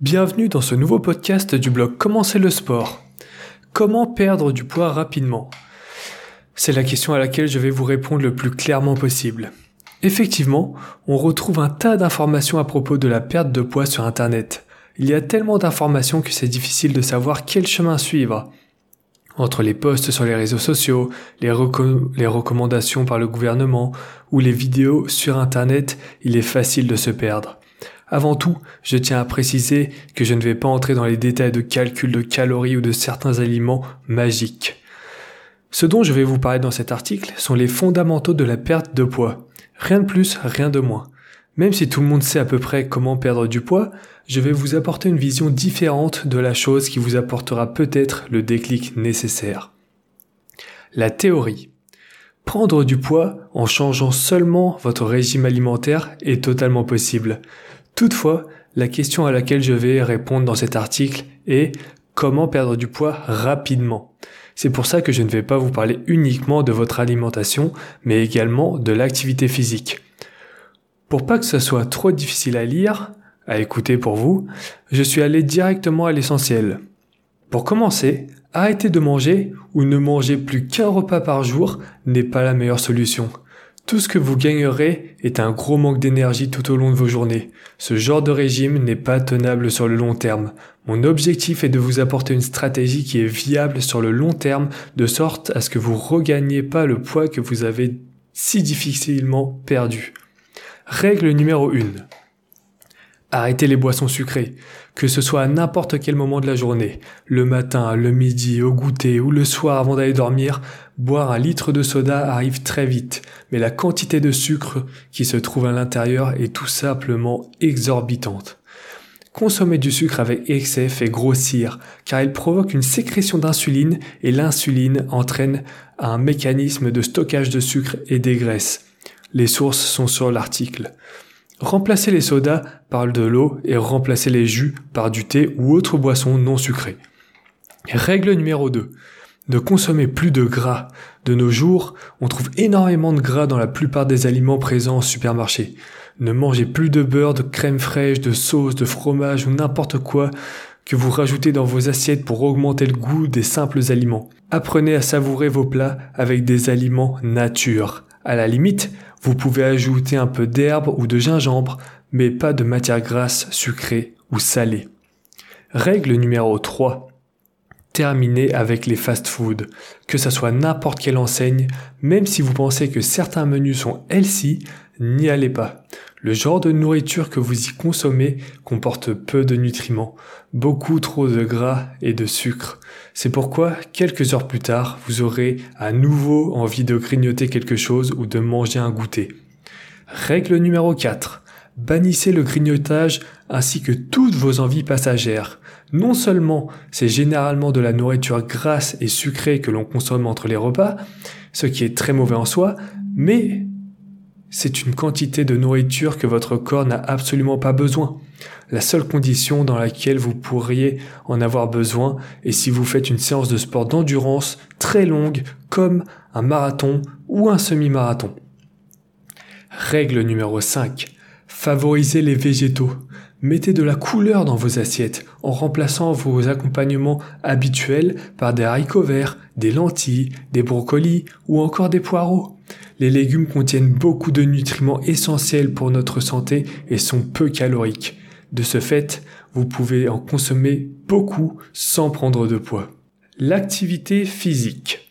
Bienvenue dans ce nouveau podcast du blog Commencer le sport. Comment perdre du poids rapidement? C'est la question à laquelle je vais vous répondre le plus clairement possible. Effectivement, on retrouve un tas d'informations à propos de la perte de poids sur Internet. Il y a tellement d'informations que c'est difficile de savoir quel chemin suivre. Entre les posts sur les réseaux sociaux, les, les, recommandations par le gouvernement ou les vidéos sur Internet, il est facile de se perdre. Avant tout, je tiens à préciser que je ne vais pas entrer dans les détails de calcul de calories ou de certains aliments magiques. Ce dont je vais vous parler dans cet article sont les fondamentaux de la perte de poids. Rien de plus, rien de moins. Même si tout le monde sait à peu près comment perdre du poids, je vais vous apporter une vision différente de la chose qui vous apportera peut-être le déclic nécessaire. La théorie. Prendre du poids en changeant seulement votre régime alimentaire est totalement possible. Toutefois, la question à laquelle je vais répondre dans cet article est comment perdre du poids rapidement. C'est pour ça que je ne vais pas vous parler uniquement de votre alimentation, mais également de l'activité physique. Pour pas que ce soit trop difficile à lire, à écouter pour vous, je suis allé directement à l'essentiel. Pour commencer, arrêter de manger ou ne manger plus qu'un repas par jour n'est pas la meilleure solution. Tout ce que vous gagnerez est un gros manque d'énergie tout au long de vos journées. Ce genre de régime n'est pas tenable sur le long terme. Mon objectif est de vous apporter une stratégie qui est viable sur le long terme de sorte à ce que vous regagniez pas le poids que vous avez si difficilement perdu. Règle numéro 1. Arrêtez les boissons sucrées, que ce soit à n'importe quel moment de la journée, le matin, le midi, au goûter ou le soir avant d'aller dormir, boire un litre de soda arrive très vite, mais la quantité de sucre qui se trouve à l'intérieur est tout simplement exorbitante. Consommer du sucre avec excès fait grossir, car il provoque une sécrétion d'insuline et l'insuline entraîne un mécanisme de stockage de sucre et des graisses. Les sources sont sur l'article. Remplacez les sodas par de l'eau et remplacez les jus par du thé ou autre boisson non sucrée. Règle numéro 2. Ne consommez plus de gras. De nos jours, on trouve énormément de gras dans la plupart des aliments présents en supermarché. Ne mangez plus de beurre, de crème fraîche, de sauce, de fromage ou n'importe quoi que vous rajoutez dans vos assiettes pour augmenter le goût des simples aliments. Apprenez à savourer vos plats avec des aliments nature. À la limite, vous pouvez ajouter un peu d'herbe ou de gingembre, mais pas de matière grasse sucrée ou salée. Règle numéro 3. Terminez avec les fast-foods. Que ça soit n'importe quelle enseigne, même si vous pensez que certains menus sont healthy, n'y allez pas. Le genre de nourriture que vous y consommez comporte peu de nutriments, beaucoup trop de gras et de sucre. C'est pourquoi, quelques heures plus tard, vous aurez à nouveau envie de grignoter quelque chose ou de manger un goûter. Règle numéro 4. Bannissez le grignotage ainsi que toutes vos envies passagères. Non seulement c'est généralement de la nourriture grasse et sucrée que l'on consomme entre les repas, ce qui est très mauvais en soi, mais c'est une quantité de nourriture que votre corps n'a absolument pas besoin. La seule condition dans laquelle vous pourriez en avoir besoin est si vous faites une séance de sport d'endurance très longue comme un marathon ou un semi-marathon. Règle numéro 5. Favorisez les végétaux. Mettez de la couleur dans vos assiettes en remplaçant vos accompagnements habituels par des haricots verts, des lentilles, des brocolis ou encore des poireaux. Les légumes contiennent beaucoup de nutriments essentiels pour notre santé et sont peu caloriques. De ce fait, vous pouvez en consommer beaucoup sans prendre de poids. L'activité physique.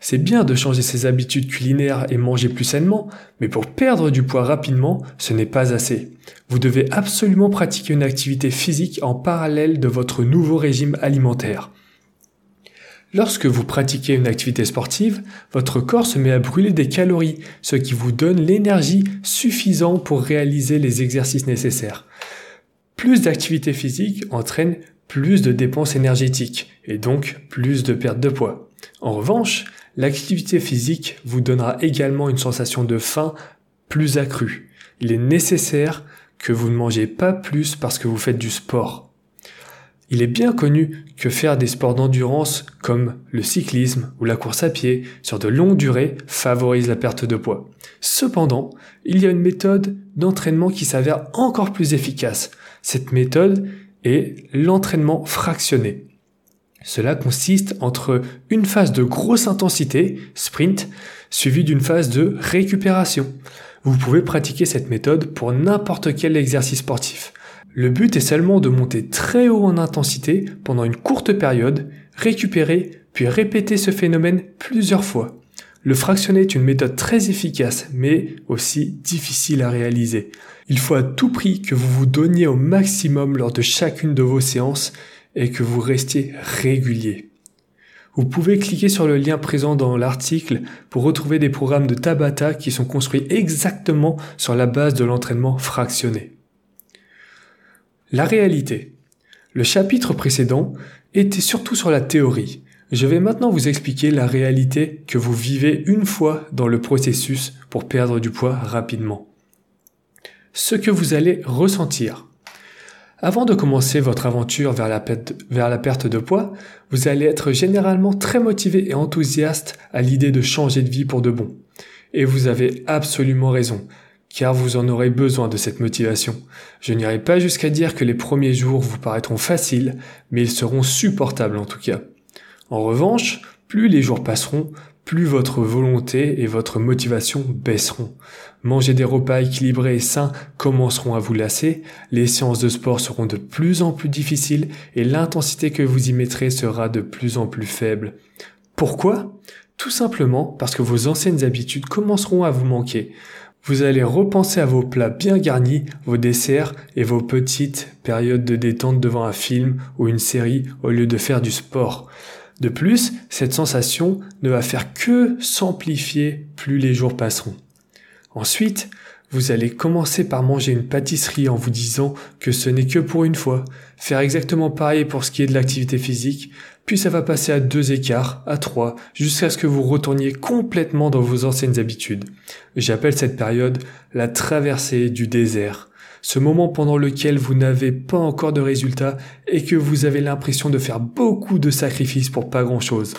C'est bien de changer ses habitudes culinaires et manger plus sainement, mais pour perdre du poids rapidement, ce n'est pas assez. Vous devez absolument pratiquer une activité physique en parallèle de votre nouveau régime alimentaire. Lorsque vous pratiquez une activité sportive, votre corps se met à brûler des calories, ce qui vous donne l'énergie suffisante pour réaliser les exercices nécessaires. Plus d'activité physique entraîne plus de dépenses énergétiques et donc plus de perte de poids. En revanche, l'activité physique vous donnera également une sensation de faim plus accrue. Il est nécessaire que vous ne mangez pas plus parce que vous faites du sport. Il est bien connu que faire des sports d'endurance comme le cyclisme ou la course à pied sur de longues durées favorise la perte de poids. Cependant, il y a une méthode d'entraînement qui s'avère encore plus efficace. Cette méthode et l'entraînement fractionné. Cela consiste entre une phase de grosse intensité, sprint, suivie d'une phase de récupération. Vous pouvez pratiquer cette méthode pour n'importe quel exercice sportif. Le but est seulement de monter très haut en intensité pendant une courte période, récupérer, puis répéter ce phénomène plusieurs fois. Le fractionné est une méthode très efficace, mais aussi difficile à réaliser. Il faut à tout prix que vous vous donniez au maximum lors de chacune de vos séances et que vous restiez régulier. Vous pouvez cliquer sur le lien présent dans l'article pour retrouver des programmes de Tabata qui sont construits exactement sur la base de l'entraînement fractionné. La réalité. Le chapitre précédent était surtout sur la théorie. Je vais maintenant vous expliquer la réalité que vous vivez une fois dans le processus pour perdre du poids rapidement. Ce que vous allez ressentir. Avant de commencer votre aventure vers la, perte, de poids, vous allez être généralement très motivé et enthousiaste à l'idée de changer de vie pour de bon. Et vous avez absolument raison, car vous en aurez besoin de cette motivation. Je n'irai pas jusqu'à dire que les premiers jours vous paraîtront faciles, mais ils seront supportables en tout cas. En revanche, plus les jours passeront, plus votre volonté et votre motivation baisseront. Manger des repas équilibrés et sains commenceront à vous lasser, les séances de sport seront de plus en plus difficiles et l'intensité que vous y mettrez sera de plus en plus faible. Pourquoi? Tout simplement parce que vos anciennes habitudes commenceront à vous manquer. Vous allez repenser à vos plats bien garnis, vos desserts et vos petites périodes de détente devant un film ou une série au lieu de faire du sport. De plus, cette sensation ne va faire que s'amplifier plus les jours passeront. Ensuite, vous allez commencer par manger une pâtisserie en vous disant que ce n'est que pour une fois, faire exactement pareil pour ce qui est de l'activité physique, puis ça va passer à deux écarts, à trois, jusqu'à ce que vous retourniez complètement dans vos anciennes habitudes. J'appelle cette période la traversée du désert ce moment pendant lequel vous n'avez pas encore de résultats et que vous avez l'impression de faire beaucoup de sacrifices pour pas grand-chose.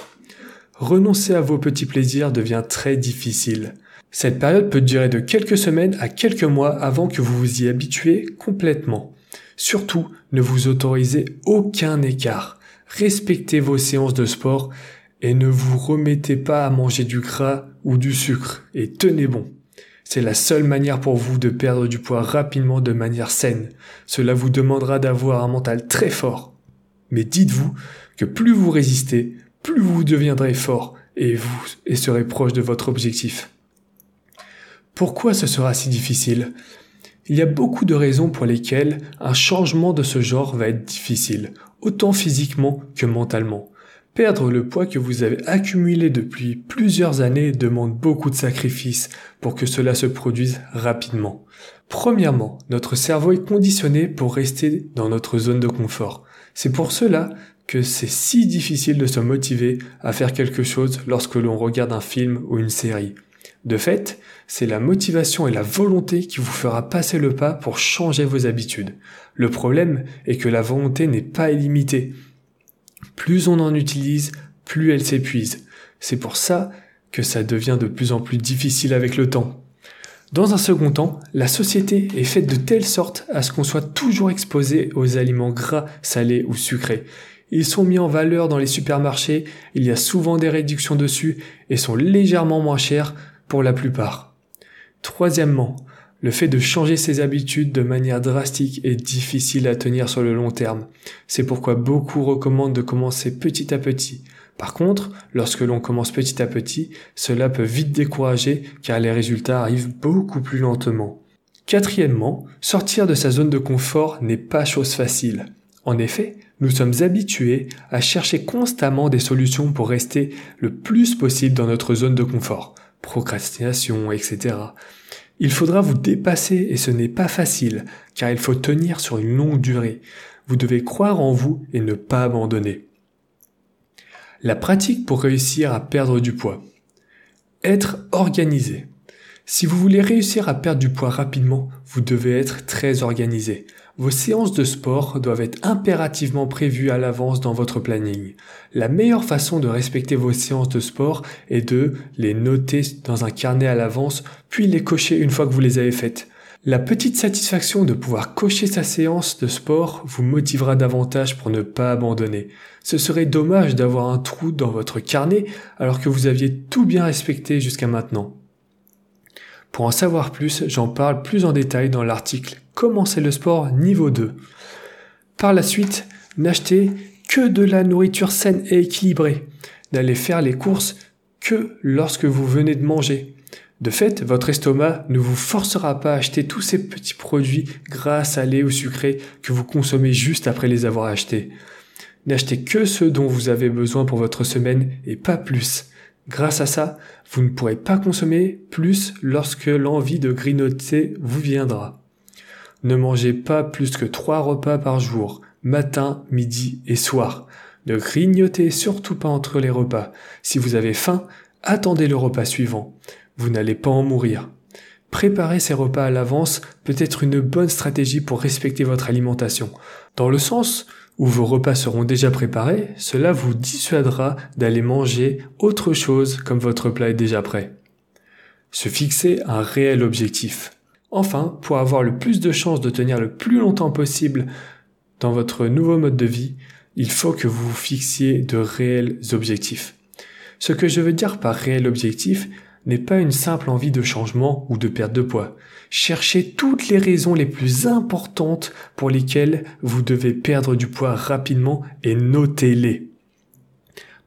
Renoncer à vos petits plaisirs devient très difficile. Cette période peut durer de quelques semaines à quelques mois avant que vous vous y habituez complètement. Surtout, ne vous autorisez aucun écart. Respectez vos séances de sport et ne vous remettez pas à manger du gras ou du sucre et tenez bon. C'est la seule manière pour vous de perdre du poids rapidement de manière saine. Cela vous demandera d'avoir un mental très fort. Mais dites-vous que plus vous résistez, plus vous deviendrez fort et vous serez proche de votre objectif. Pourquoi ce sera si difficile? Il y a beaucoup de raisons pour lesquelles un changement de ce genre va être difficile, autant physiquement que mentalement. Perdre le poids que vous avez accumulé depuis plusieurs années demande beaucoup de sacrifices pour que cela se produise rapidement. Premièrement, notre cerveau est conditionné pour rester dans notre zone de confort. C'est pour cela que c'est si difficile de se motiver à faire quelque chose lorsque l'on regarde un film ou une série. De fait, c'est la motivation et la volonté qui vous fera passer le pas pour changer vos habitudes. Le problème est que la volonté n'est pas illimitée plus on en utilise, plus elle s'épuise. C'est pour ça que ça devient de plus en plus difficile avec le temps. Dans un second temps, la société est faite de telle sorte à ce qu'on soit toujours exposé aux aliments gras, salés ou sucrés. Ils sont mis en valeur dans les supermarchés, il y a souvent des réductions dessus et sont légèrement moins chers pour la plupart. Troisièmement, le fait de changer ses habitudes de manière drastique est difficile à tenir sur le long terme. C'est pourquoi beaucoup recommandent de commencer petit à petit. Par contre, lorsque l'on commence petit à petit, cela peut vite décourager car les résultats arrivent beaucoup plus lentement. Quatrièmement, sortir de sa zone de confort n'est pas chose facile. En effet, nous sommes habitués à chercher constamment des solutions pour rester le plus possible dans notre zone de confort. Procrastination, etc. Il faudra vous dépasser et ce n'est pas facile, car il faut tenir sur une longue durée. Vous devez croire en vous et ne pas abandonner. La pratique pour réussir à perdre du poids. Être organisé. Si vous voulez réussir à perdre du poids rapidement, vous devez être très organisé. Vos séances de sport doivent être impérativement prévues à l'avance dans votre planning. La meilleure façon de respecter vos séances de sport est de les noter dans un carnet à l'avance, puis les cocher une fois que vous les avez faites. La petite satisfaction de pouvoir cocher sa séance de sport vous motivera davantage pour ne pas abandonner. Ce serait dommage d'avoir un trou dans votre carnet alors que vous aviez tout bien respecté jusqu'à maintenant. Pour en savoir plus, j'en parle plus en détail dans l'article Commencer le sport niveau 2. Par la suite, n'achetez que de la nourriture saine et équilibrée. N'allez faire les courses que lorsque vous venez de manger. De fait, votre estomac ne vous forcera pas à acheter tous ces petits produits gras, salés ou sucrés que vous consommez juste après les avoir achetés. N'achetez que ceux dont vous avez besoin pour votre semaine et pas plus. Grâce à ça, vous ne pourrez pas consommer plus lorsque l'envie de grignoter vous viendra. Ne mangez pas plus que trois repas par jour, matin, midi et soir. Ne grignotez surtout pas entre les repas. Si vous avez faim, attendez le repas suivant. Vous n'allez pas en mourir. Préparer ces repas à l'avance peut être une bonne stratégie pour respecter votre alimentation. Dans le sens où vos repas seront déjà préparés, cela vous dissuadera d'aller manger autre chose comme votre plat est déjà prêt. Se fixer un réel objectif. Enfin, pour avoir le plus de chances de tenir le plus longtemps possible dans votre nouveau mode de vie, il faut que vous vous fixiez de réels objectifs. Ce que je veux dire par réel objectif n'est pas une simple envie de changement ou de perte de poids. Cherchez toutes les raisons les plus importantes pour lesquelles vous devez perdre du poids rapidement et notez-les.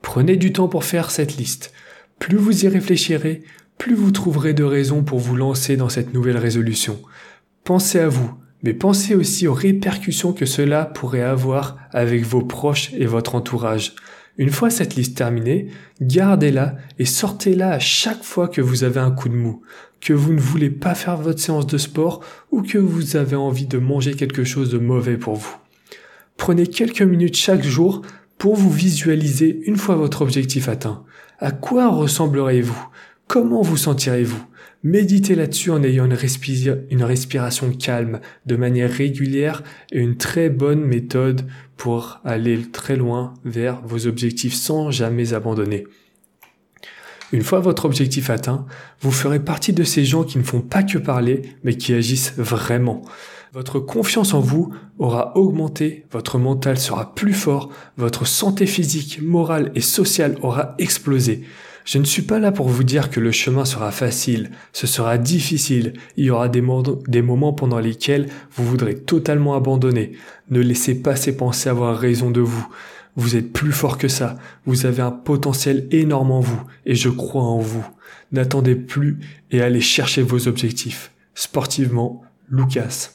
Prenez du temps pour faire cette liste. Plus vous y réfléchirez, plus vous trouverez de raisons pour vous lancer dans cette nouvelle résolution. Pensez à vous, mais pensez aussi aux répercussions que cela pourrait avoir avec vos proches et votre entourage. Une fois cette liste terminée, gardez-la et sortez-la à chaque fois que vous avez un coup de mou, que vous ne voulez pas faire votre séance de sport ou que vous avez envie de manger quelque chose de mauvais pour vous. Prenez quelques minutes chaque jour pour vous visualiser une fois votre objectif atteint. À quoi ressembleriez-vous? Comment vous sentirez-vous? Méditez là-dessus en ayant une, respiration calme, de manière régulière et une très bonne méthode pour aller très loin vers vos objectifs sans jamais abandonner. Une fois votre objectif atteint, vous ferez partie de ces gens qui ne font pas que parler, mais qui agissent vraiment. Votre confiance en vous aura augmenté, votre mental sera plus fort, votre santé physique, morale et sociale aura explosé. Je ne suis pas là pour vous dire que le chemin sera facile, ce sera difficile, il y aura des, moments pendant lesquels vous voudrez totalement abandonner. Ne laissez pas ces pensées avoir raison de vous. Vous êtes plus fort que ça, vous avez un potentiel énorme en vous, et je crois en vous. N'attendez plus et allez chercher vos objectifs. Sportivement, Lucas.